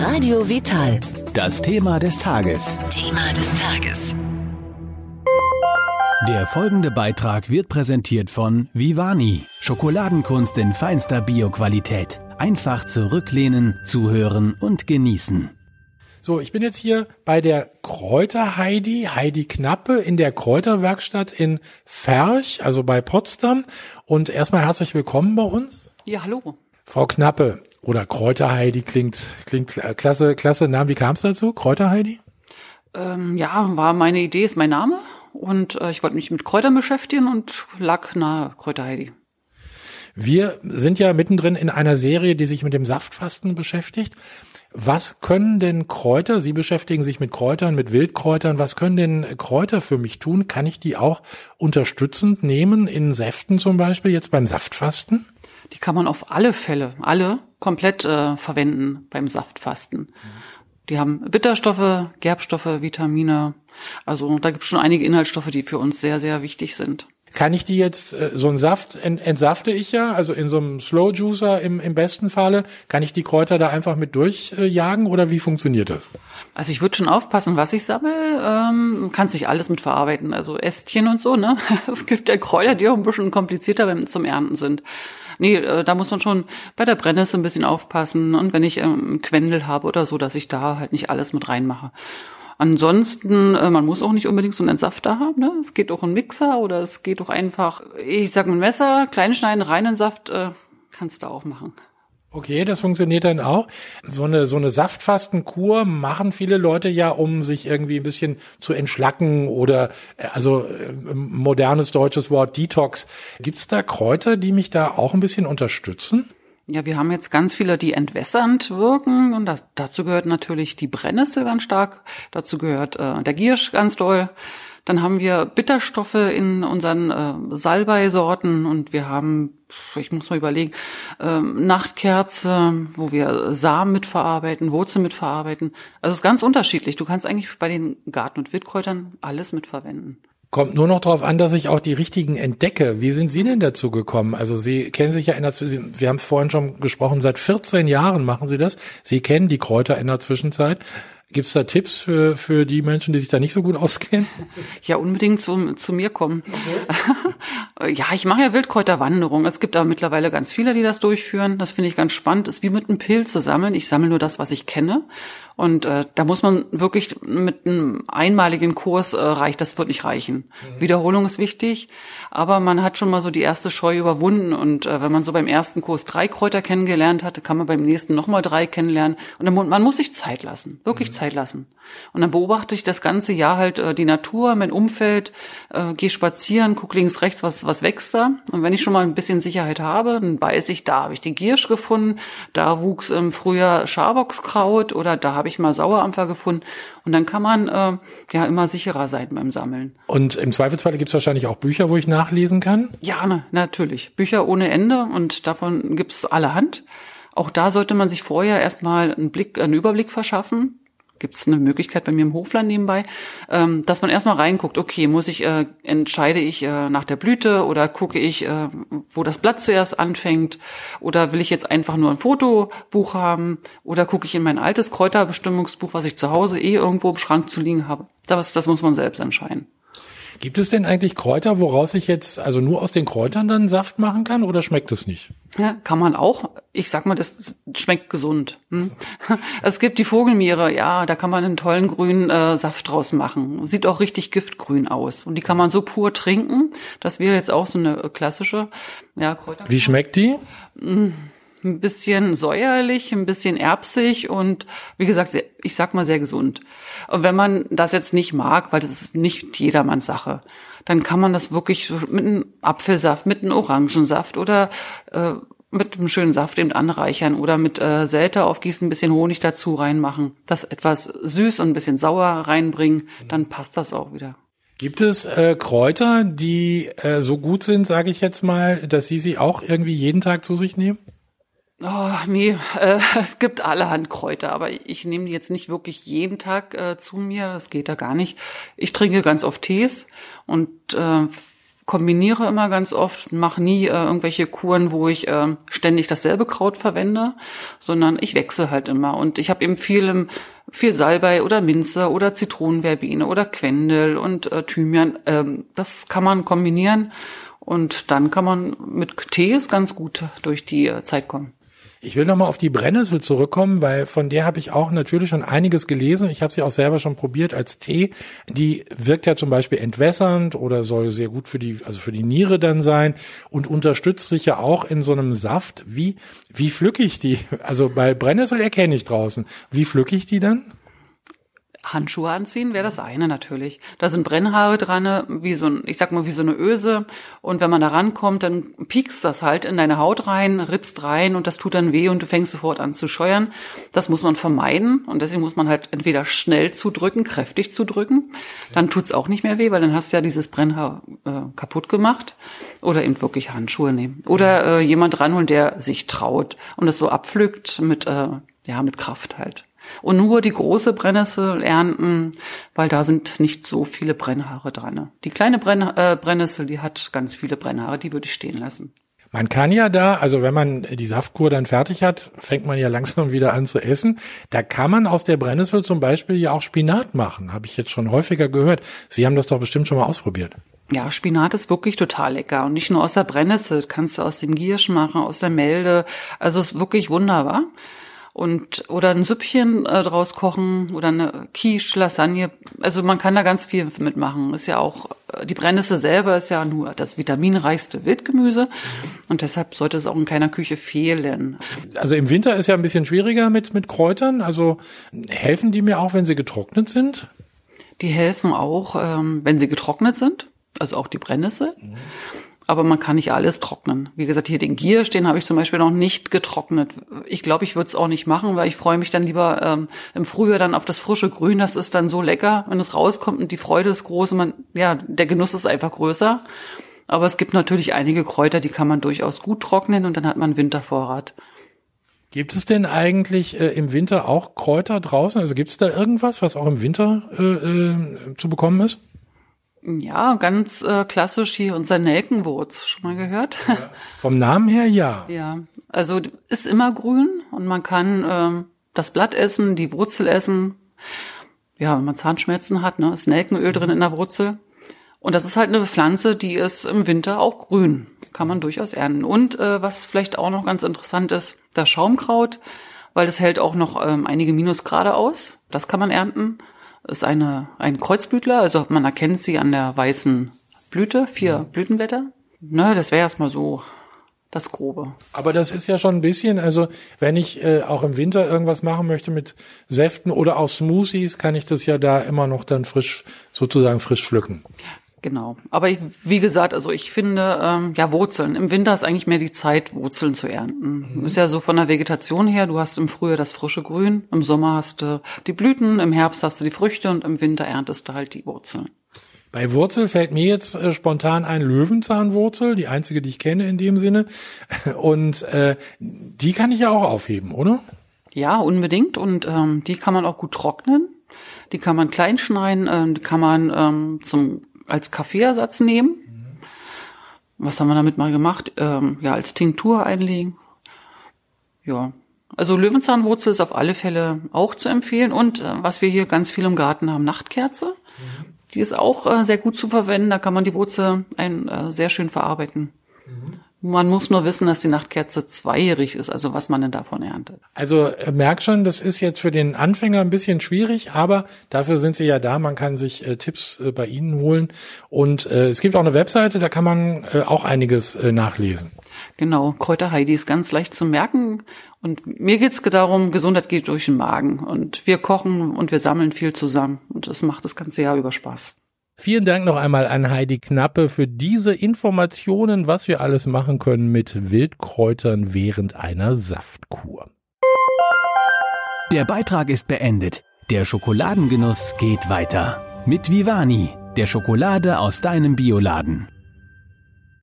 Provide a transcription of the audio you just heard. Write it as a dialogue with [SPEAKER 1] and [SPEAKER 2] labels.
[SPEAKER 1] Radio Vital.
[SPEAKER 2] Das Thema des Tages.
[SPEAKER 1] Thema des Tages.
[SPEAKER 2] Der folgende Beitrag wird präsentiert von Vivani. Schokoladenkunst in feinster Bioqualität. Einfach zurücklehnen, zuhören und genießen.
[SPEAKER 3] So, ich bin jetzt hier bei der Kräuter Heidi, Heidi Knappe in der Kräuterwerkstatt in Ferch, also bei Potsdam. Und erstmal herzlich willkommen bei uns.
[SPEAKER 4] Ja, hallo.
[SPEAKER 3] Frau Knappe oder Kräuter Heidi klingt, klingt klasse, klasse Name. Wie kam es dazu? Kräuter Heidi?
[SPEAKER 4] Ähm, ja, war meine Idee, ist mein Name. Und äh, ich wollte mich mit Kräutern beschäftigen und lag nahe Kräuter Heidi.
[SPEAKER 3] Wir sind ja mittendrin in einer Serie, die sich mit dem Saftfasten beschäftigt. Was können denn Kräuter, Sie beschäftigen sich mit Kräutern, mit Wildkräutern, was können denn Kräuter für mich tun? Kann ich die auch unterstützend nehmen in Säften zum Beispiel, jetzt beim Saftfasten?
[SPEAKER 4] Die kann man auf alle Fälle, alle komplett äh, verwenden beim Saftfasten. Die haben Bitterstoffe, Gerbstoffe, Vitamine. Also da gibt es schon einige Inhaltsstoffe, die für uns sehr, sehr wichtig sind.
[SPEAKER 3] Kann ich die jetzt, äh, so einen Saft ent, entsafte ich ja, also in so einem Slow Juicer im, im besten Falle, kann ich die Kräuter da einfach mit durchjagen oder wie funktioniert das?
[SPEAKER 4] Also ich würde schon aufpassen, was ich sammle. Ähm, kannst nicht alles mit verarbeiten, also Ästchen und so, ne? Es gibt ja Kräuter, die auch ein bisschen komplizierter wenn zum Ernten sind. Nee, äh, da muss man schon bei der Brennnessel ein bisschen aufpassen und wenn ich ähm, Quendel habe oder so, dass ich da halt nicht alles mit reinmache. Ansonsten, äh, man muss auch nicht unbedingt so einen Entsafter haben. Ne? Es geht auch ein Mixer oder es geht auch einfach, ich sag mal Messer, kleinschneiden, reinen Saft, äh, kannst du auch machen.
[SPEAKER 3] Okay, das funktioniert dann auch. So eine, so eine Saftfastenkur machen viele Leute ja, um sich irgendwie ein bisschen zu entschlacken oder, äh, also äh, modernes deutsches Wort Detox. Gibt's da Kräuter, die mich da auch ein bisschen unterstützen?
[SPEAKER 4] Ja, wir haben jetzt ganz viele, die entwässernd wirken und das, dazu gehört natürlich die Brennnessel ganz stark, dazu gehört äh, der Giersch ganz doll. Dann haben wir Bitterstoffe in unseren äh, Salbeisorten und wir haben, ich muss mal überlegen, äh, Nachtkerze, wo wir Samen mitverarbeiten, Wurzeln mitverarbeiten. Also es ist ganz unterschiedlich. Du kannst eigentlich bei den Garten- und Wildkräutern alles mitverwenden.
[SPEAKER 3] Kommt nur noch darauf an, dass ich auch die richtigen entdecke. Wie sind Sie denn dazu gekommen? Also Sie kennen sich ja in der Zwischenzeit, wir haben es vorhin schon gesprochen, seit 14 Jahren machen Sie das. Sie kennen die Kräuter in der Zwischenzeit. Gibt es da Tipps für, für die Menschen, die sich da nicht so gut auskennen?
[SPEAKER 4] Ja, unbedingt zu, zu mir kommen. Okay. ja, ich mache ja Wildkräuterwanderung. Es gibt aber mittlerweile ganz viele, die das durchführen. Das finde ich ganz spannend. ist wie mit einem Pilz zu sammeln. Ich sammle nur das, was ich kenne. Und äh, da muss man wirklich mit einem einmaligen Kurs äh, reicht, das wird nicht reichen. Mhm. Wiederholung ist wichtig, aber man hat schon mal so die erste Scheu überwunden. Und äh, wenn man so beim ersten Kurs drei Kräuter kennengelernt hatte, kann man beim nächsten nochmal drei kennenlernen. Und dann, man muss sich Zeit lassen, wirklich mhm. Zeit lassen. Und dann beobachte ich das ganze Jahr halt äh, die Natur, mein Umfeld, äh, gehe spazieren, guck links, rechts, was, was wächst da. Und wenn ich schon mal ein bisschen Sicherheit habe, dann weiß ich, da habe ich die Giersch gefunden, da wuchs im Frühjahr Schaboxkraut oder da habe ich mal Sauerampfer gefunden. Und dann kann man äh, ja immer sicherer sein beim Sammeln.
[SPEAKER 3] Und im Zweifelsfall gibt es wahrscheinlich auch Bücher, wo ich nachlesen kann?
[SPEAKER 4] Ja, ne, natürlich. Bücher ohne Ende und davon gibt's allerhand. Auch da sollte man sich vorher erstmal einen Blick, einen Überblick verschaffen gibt es eine Möglichkeit bei mir im Hofland nebenbei, ähm, dass man erstmal reinguckt, okay, muss ich, äh, entscheide ich äh, nach der Blüte oder gucke ich, äh, wo das Blatt zuerst anfängt oder will ich jetzt einfach nur ein Fotobuch haben oder gucke ich in mein altes Kräuterbestimmungsbuch, was ich zu Hause eh irgendwo im Schrank zu liegen habe. Das, das muss man selbst entscheiden.
[SPEAKER 3] Gibt es denn eigentlich Kräuter, woraus ich jetzt also nur aus den Kräutern dann Saft machen kann oder schmeckt es nicht?
[SPEAKER 4] Ja, kann man auch. Ich sag mal, das schmeckt gesund. Hm? Es gibt die Vogelmiere, ja, da kann man einen tollen grünen äh, Saft draus machen. Sieht auch richtig giftgrün aus. Und die kann man so pur trinken. Das wäre jetzt auch so eine klassische ja, Kräuter.
[SPEAKER 3] Wie schmeckt die?
[SPEAKER 4] Hm ein bisschen säuerlich, ein bisschen erbsig und wie gesagt, sehr, ich sag mal sehr gesund. Und wenn man das jetzt nicht mag, weil das ist nicht jedermanns Sache, dann kann man das wirklich so mit einem Apfelsaft, mit einem Orangensaft oder äh, mit einem schönen Saft eben anreichern oder mit äh, Säte aufgießen, ein bisschen Honig dazu reinmachen, das etwas süß und ein bisschen sauer reinbringen, dann passt das auch wieder.
[SPEAKER 3] Gibt es äh, Kräuter, die äh, so gut sind, sage ich jetzt mal, dass Sie sie auch irgendwie jeden Tag zu sich nehmen?
[SPEAKER 4] Oh, nee, äh, es gibt allerhand Kräuter, aber ich nehme die jetzt nicht wirklich jeden Tag äh, zu mir, das geht da gar nicht. Ich trinke ganz oft Tees und äh, kombiniere immer ganz oft, mache nie äh, irgendwelche Kuren, wo ich äh, ständig dasselbe Kraut verwende, sondern ich wechsle halt immer. Und ich habe eben viel, im, viel Salbei oder Minze oder Zitronenverbine oder Quendel und äh, Thymian. Ähm, das kann man kombinieren und dann kann man mit Tees ganz gut durch die äh, Zeit kommen.
[SPEAKER 3] Ich will nochmal auf die Brennnessel zurückkommen, weil von der habe ich auch natürlich schon einiges gelesen. Ich habe sie auch selber schon probiert als Tee. Die wirkt ja zum Beispiel entwässernd oder soll sehr gut für die, also für die Niere dann sein und unterstützt sich ja auch in so einem Saft. Wie, wie pflücke ich die? Also bei Brennnessel erkenne ich draußen. Wie pflücke ich die dann?
[SPEAKER 4] Handschuhe anziehen wäre das eine natürlich. Da sind Brennhaare dran, wie so ein, ich sag mal, wie so eine Öse. Und wenn man da rankommt, dann piekst das halt in deine Haut rein, ritzt rein und das tut dann weh und du fängst sofort an zu scheuern. Das muss man vermeiden und deswegen muss man halt entweder schnell zudrücken, kräftig zudrücken. Dann tut's auch nicht mehr weh, weil dann hast du ja dieses Brennhaar äh, kaputt gemacht. Oder eben wirklich Handschuhe nehmen. Oder äh, jemand ranholen, der sich traut und das so abpflückt mit, äh, ja, mit Kraft halt und nur die große Brennnessel ernten, weil da sind nicht so viele Brennhaare dran. Die kleine Brenn äh, Brennnessel, die hat ganz viele Brennhaare, die würde ich stehen lassen.
[SPEAKER 3] Man kann ja da, also wenn man die Saftkur dann fertig hat, fängt man ja langsam wieder an zu essen. Da kann man aus der Brennnessel zum Beispiel ja auch Spinat machen, habe ich jetzt schon häufiger gehört. Sie haben das doch bestimmt schon mal ausprobiert.
[SPEAKER 4] Ja, Spinat ist wirklich total lecker. Und nicht nur aus der Brennnessel, kannst du aus dem Giersch machen, aus der Melde. Also ist wirklich wunderbar und oder ein Süppchen äh, draus kochen oder eine Quiche, Lasagne. Also man kann da ganz viel mitmachen. Ist ja auch äh, die Brennnessel selber ist ja nur das vitaminreichste Wildgemüse und deshalb sollte es auch in keiner Küche fehlen.
[SPEAKER 3] Also im Winter ist ja ein bisschen schwieriger mit mit Kräutern. Also helfen die mir auch, wenn sie getrocknet sind?
[SPEAKER 4] Die helfen auch, ähm, wenn sie getrocknet sind. Also auch die Brennnessel. Mhm aber man kann nicht alles trocknen. Wie gesagt, hier den Giersch, den habe ich zum Beispiel noch nicht getrocknet. Ich glaube, ich würde es auch nicht machen, weil ich freue mich dann lieber ähm, im Frühjahr dann auf das frische Grün. Das ist dann so lecker, wenn es rauskommt und die Freude ist groß und man, ja, der Genuss ist einfach größer. Aber es gibt natürlich einige Kräuter, die kann man durchaus gut trocknen und dann hat man Wintervorrat.
[SPEAKER 3] Gibt es denn eigentlich äh, im Winter auch Kräuter draußen? Also gibt es da irgendwas, was auch im Winter äh, äh, zu bekommen ist?
[SPEAKER 4] Ja, ganz äh, klassisch hier unser Nelkenwurz, schon mal gehört? Ja.
[SPEAKER 3] Vom Namen her ja.
[SPEAKER 4] Ja, also ist immer grün und man kann ähm, das Blatt essen, die Wurzel essen. Ja, wenn man Zahnschmerzen hat, ne, ist Nelkenöl drin in der Wurzel. Und das ist halt eine Pflanze, die ist im Winter auch grün. Kann man durchaus ernten. Und äh, was vielleicht auch noch ganz interessant ist, das Schaumkraut, weil das hält auch noch ähm, einige Minusgrade aus. Das kann man ernten ist eine, ein Kreuzblütler, also man erkennt sie an der weißen Blüte, vier ja. Blütenblätter. Ne, das wäre erstmal so das Grobe.
[SPEAKER 3] Aber das ist ja schon ein bisschen, also wenn ich äh, auch im Winter irgendwas machen möchte mit Säften oder auch Smoothies, kann ich das ja da immer noch dann frisch, sozusagen frisch pflücken.
[SPEAKER 4] Genau. Aber ich, wie gesagt, also ich finde, ähm, ja, Wurzeln. Im Winter ist eigentlich mehr die Zeit, Wurzeln zu ernten. Mhm. Ist ja so von der Vegetation her, du hast im Frühjahr das frische Grün, im Sommer hast du die Blüten, im Herbst hast du die Früchte und im Winter erntest du halt die Wurzeln.
[SPEAKER 3] Bei Wurzel fällt mir jetzt äh, spontan ein Löwenzahnwurzel, die einzige, die ich kenne in dem Sinne. Und äh, die kann ich ja auch aufheben, oder?
[SPEAKER 4] Ja, unbedingt. Und ähm, die kann man auch gut trocknen. Die kann man klein schneiden, äh, die kann man ähm, zum als Kaffeeersatz nehmen. Was haben wir damit mal gemacht? Ähm, ja, als Tinktur einlegen. Ja. Also Löwenzahnwurzel ist auf alle Fälle auch zu empfehlen. Und äh, was wir hier ganz viel im Garten haben, Nachtkerze. Mhm. Die ist auch äh, sehr gut zu verwenden. Da kann man die Wurzel ein, äh, sehr schön verarbeiten. Mhm. Man muss nur wissen, dass die Nachtkerze zweijährig ist, also was man denn davon erntet.
[SPEAKER 3] Also äh, merk schon, das ist jetzt für den Anfänger ein bisschen schwierig, aber dafür sind sie ja da. Man kann sich äh, Tipps äh, bei Ihnen holen und äh, es gibt auch eine Webseite, da kann man äh, auch einiges äh, nachlesen.
[SPEAKER 4] Genau, Kräuter Heidi ist ganz leicht zu merken und mir geht's darum, Gesundheit geht durch den Magen und wir kochen und wir sammeln viel zusammen und das macht das ganze Jahr über Spaß.
[SPEAKER 3] Vielen Dank noch einmal an Heidi Knappe für diese Informationen, was wir alles machen können mit Wildkräutern während einer Saftkur.
[SPEAKER 2] Der Beitrag ist beendet. Der Schokoladengenuss geht weiter. Mit Vivani, der Schokolade aus deinem Bioladen.